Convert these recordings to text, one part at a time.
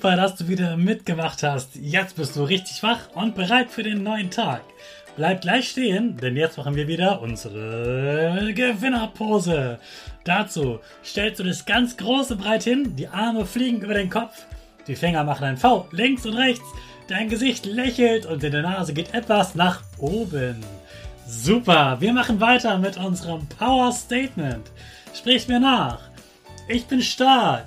Super, dass du wieder mitgemacht hast. Jetzt bist du richtig wach und bereit für den neuen Tag. Bleib gleich stehen, denn jetzt machen wir wieder unsere Gewinnerpose. Dazu stellst du dich ganz groß und breit hin, die Arme fliegen über den Kopf, die Finger machen ein V links und rechts, dein Gesicht lächelt und deine Nase geht etwas nach oben. Super, wir machen weiter mit unserem Power Statement. Sprich mir nach. Ich bin stark.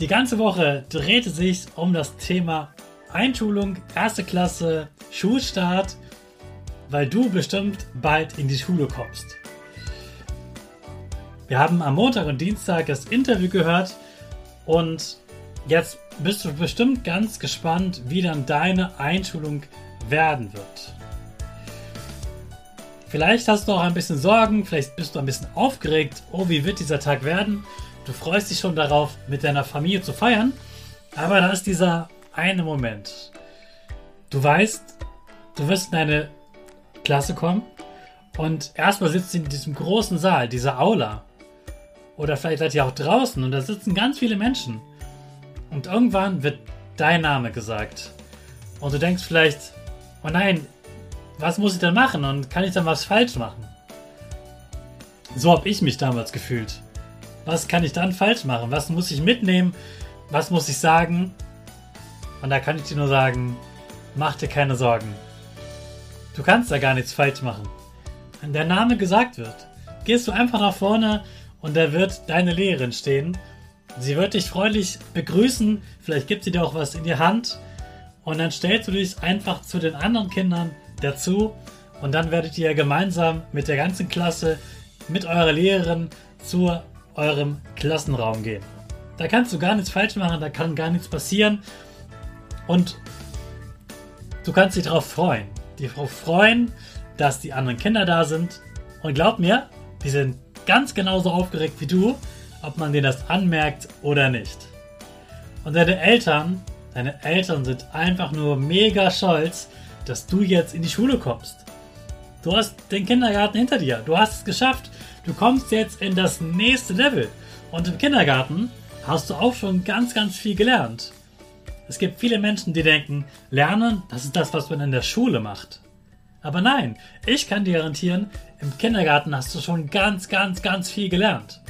Die ganze Woche drehte sich um das Thema Einschulung, erste Klasse, Schulstart, weil du bestimmt bald in die Schule kommst. Wir haben am Montag und Dienstag das Interview gehört und jetzt bist du bestimmt ganz gespannt, wie dann deine Einschulung werden wird. Vielleicht hast du auch ein bisschen Sorgen, vielleicht bist du ein bisschen aufgeregt. Oh, wie wird dieser Tag werden? Du freust dich schon darauf, mit deiner Familie zu feiern, aber da ist dieser eine Moment. Du weißt, du wirst in eine Klasse kommen und erstmal sitzt du in diesem großen Saal, dieser Aula. Oder vielleicht seid ihr auch draußen und da sitzen ganz viele Menschen. Und irgendwann wird dein Name gesagt. Und du denkst vielleicht, oh nein, was muss ich denn machen und kann ich dann was falsch machen? So habe ich mich damals gefühlt. Was kann ich dann falsch machen? Was muss ich mitnehmen? Was muss ich sagen? Und da kann ich dir nur sagen, mach dir keine Sorgen. Du kannst da gar nichts falsch machen. Wenn der Name gesagt wird, gehst du einfach nach vorne und da wird deine Lehrerin stehen. Sie wird dich freundlich begrüßen, vielleicht gibt sie dir auch was in die Hand und dann stellst du dich einfach zu den anderen Kindern dazu und dann werdet ihr gemeinsam mit der ganzen Klasse, mit eurer Lehrerin zur eurem Klassenraum gehen. Da kannst du gar nichts falsch machen, da kann gar nichts passieren. Und du kannst dich darauf freuen. Dich darauf freuen, dass die anderen Kinder da sind. Und glaub mir, die sind ganz genauso aufgeregt wie du, ob man denen das anmerkt oder nicht. Und deine Eltern, deine Eltern sind einfach nur mega stolz, dass du jetzt in die Schule kommst. Du hast den Kindergarten hinter dir. Du hast es geschafft. Du kommst jetzt in das nächste Level. Und im Kindergarten hast du auch schon ganz, ganz viel gelernt. Es gibt viele Menschen, die denken, Lernen, das ist das, was man in der Schule macht. Aber nein, ich kann dir garantieren, im Kindergarten hast du schon ganz, ganz, ganz viel gelernt.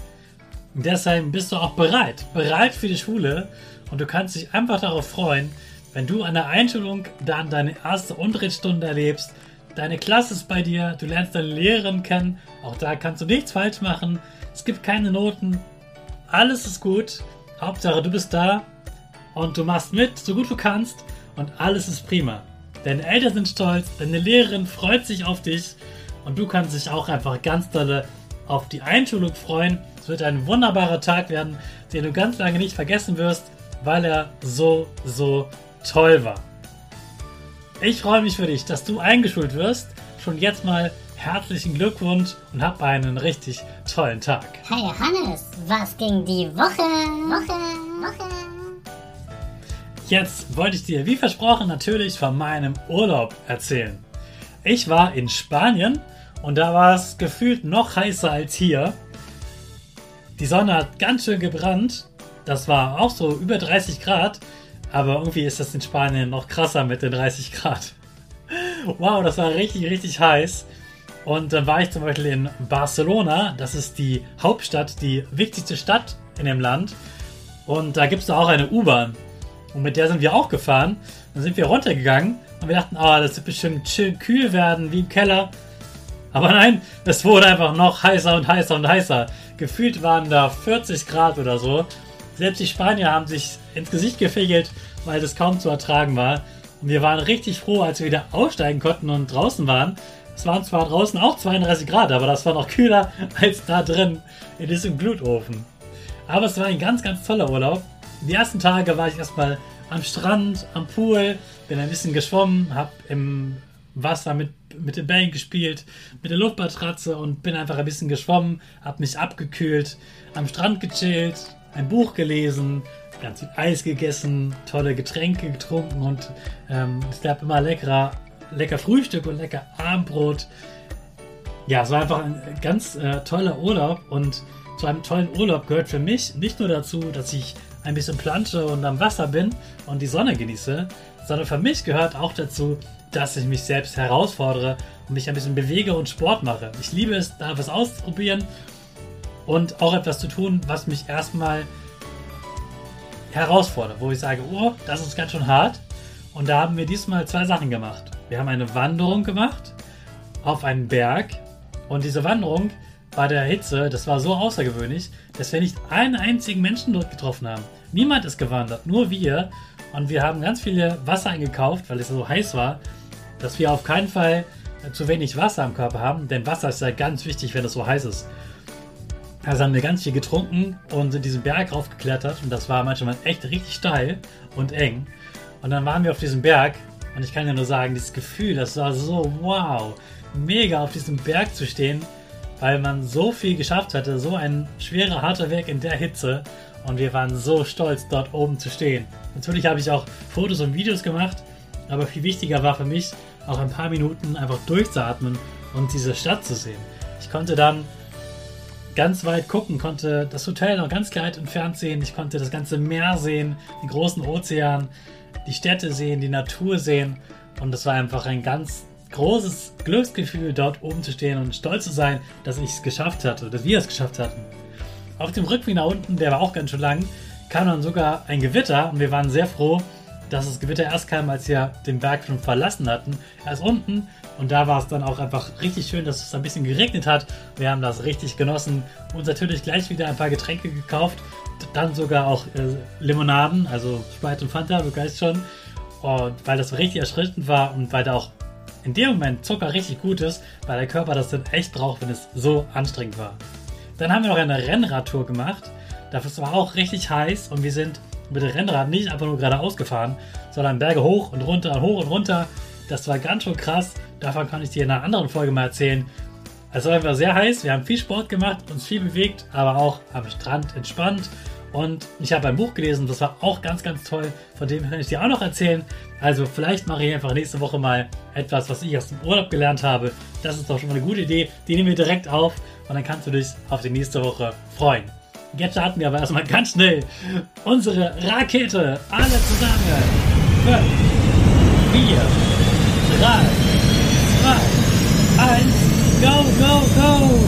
Und deshalb bist du auch bereit, bereit für die Schule und du kannst dich einfach darauf freuen, wenn du an der Einschulung dann deine erste Unterrichtsstunde erlebst Deine Klasse ist bei dir, du lernst deine Lehrerin kennen, auch da kannst du nichts falsch machen. Es gibt keine Noten, alles ist gut. Hauptsache du bist da und du machst mit, so gut du kannst und alles ist prima. Deine Eltern sind stolz, deine Lehrerin freut sich auf dich und du kannst dich auch einfach ganz dolle auf die Einschulung freuen Es wird ein wunderbarer Tag werden, den du ganz lange nicht vergessen wirst, weil er so, so toll war. Ich freue mich für dich, dass du eingeschult wirst. Schon jetzt mal herzlichen Glückwunsch und hab einen richtig tollen Tag. Hey Hannes, was ging die Woche? Woche, Woche. Jetzt wollte ich dir, wie versprochen, natürlich von meinem Urlaub erzählen. Ich war in Spanien und da war es gefühlt noch heißer als hier. Die Sonne hat ganz schön gebrannt. Das war auch so über 30 Grad. Aber irgendwie ist das in Spanien noch krasser mit den 30 Grad. Wow, das war richtig, richtig heiß. Und dann war ich zum Beispiel in Barcelona. Das ist die Hauptstadt, die wichtigste Stadt in dem Land. Und da gibt es auch eine U-Bahn. Und mit der sind wir auch gefahren. Dann sind wir runtergegangen und wir dachten, oh, das wird bestimmt schön kühl werden, wie im Keller. Aber nein, es wurde einfach noch heißer und heißer und heißer. Gefühlt waren da 40 Grad oder so. Selbst die Spanier haben sich ins Gesicht gefegelt, weil das kaum zu ertragen war. Und wir waren richtig froh, als wir wieder aussteigen konnten und draußen waren. Es waren zwar draußen auch 32 Grad, aber das war noch kühler als da drin in diesem Glutofen. Aber es war ein ganz, ganz toller Urlaub. Die ersten Tage war ich erstmal am Strand, am Pool, bin ein bisschen geschwommen, hab im Wasser mit, mit den Bällen gespielt, mit der Luftmatratze und bin einfach ein bisschen geschwommen, hab mich abgekühlt, am Strand gechillt, ein Buch gelesen, ganz viel Eis gegessen, tolle Getränke getrunken und ähm, es gab immer leckerer, lecker Frühstück und lecker Abendbrot. Ja, es war einfach ein ganz äh, toller Urlaub und zu einem tollen Urlaub gehört für mich nicht nur dazu, dass ich ein bisschen plansche und am Wasser bin und die Sonne genieße, sondern für mich gehört auch dazu, dass ich mich selbst herausfordere und mich ein bisschen bewege und Sport mache. Ich liebe es, da was auszuprobieren und auch etwas zu tun, was mich erstmal herausfordert, wo ich sage, oh, das ist ganz schön hart. Und da haben wir diesmal zwei Sachen gemacht. Wir haben eine Wanderung gemacht auf einen Berg und diese Wanderung bei der Hitze, das war so außergewöhnlich, dass wir nicht einen einzigen Menschen dort getroffen haben. Niemand ist gewandert, nur wir. Und wir haben ganz viele Wasser eingekauft, weil es so heiß war, dass wir auf keinen Fall zu wenig Wasser am Körper haben, denn Wasser ist ja ganz wichtig, wenn es so heiß ist. Also haben wir ganz viel getrunken und sind diesen Berg raufgeklettert und das war manchmal echt richtig steil und eng. Und dann waren wir auf diesem Berg und ich kann ja nur sagen, dieses Gefühl, das war so wow, mega auf diesem Berg zu stehen weil man so viel geschafft hatte, so ein schwerer, harter Weg in der Hitze und wir waren so stolz, dort oben zu stehen. Natürlich habe ich auch Fotos und Videos gemacht, aber viel wichtiger war für mich, auch ein paar Minuten einfach durchzuatmen und diese Stadt zu sehen. Ich konnte dann ganz weit gucken, konnte das Hotel noch ganz weit entfernt sehen, ich konnte das ganze Meer sehen, den großen Ozean, die Städte sehen, die Natur sehen und das war einfach ein ganz großes Glücksgefühl, dort oben zu stehen und stolz zu sein, dass ich es geschafft hatte, dass wir es geschafft hatten. Auf dem Rückweg nach unten, der war auch ganz schön lang, kam dann sogar ein Gewitter und wir waren sehr froh, dass das Gewitter erst kam, als wir den Berg schon verlassen hatten. Erst unten und da war es dann auch einfach richtig schön, dass es ein bisschen geregnet hat. Wir haben das richtig genossen. Uns natürlich gleich wieder ein paar Getränke gekauft. Dann sogar auch äh, Limonaden, also Sprite und Fanta, du weißt schon. Und weil das richtig erschreckend war und weil da auch in dem Moment Zucker richtig gut ist, weil der Körper das dann echt braucht, wenn es so anstrengend war. Dann haben wir noch eine Rennradtour gemacht. Das war auch richtig heiß und wir sind mit dem Rennrad nicht einfach nur geradeaus gefahren, sondern Berge hoch und runter, hoch und runter. Das war ganz schön krass. Davon kann ich dir in einer anderen Folge mal erzählen. Es war einfach sehr heiß. Wir haben viel Sport gemacht, uns viel bewegt, aber auch am Strand entspannt. Und ich habe ein Buch gelesen, das war auch ganz, ganz toll. Von dem kann ich dir auch noch erzählen. Also vielleicht mache ich einfach nächste Woche mal etwas, was ich aus dem Urlaub gelernt habe. Das ist doch schon mal eine gute Idee. Die nehmen wir direkt auf und dann kannst du dich auf die nächste Woche freuen. Jetzt starten wir aber erstmal ganz schnell unsere Rakete. Alle zusammen. 5, 4, 3, 2, 1, go, go, go!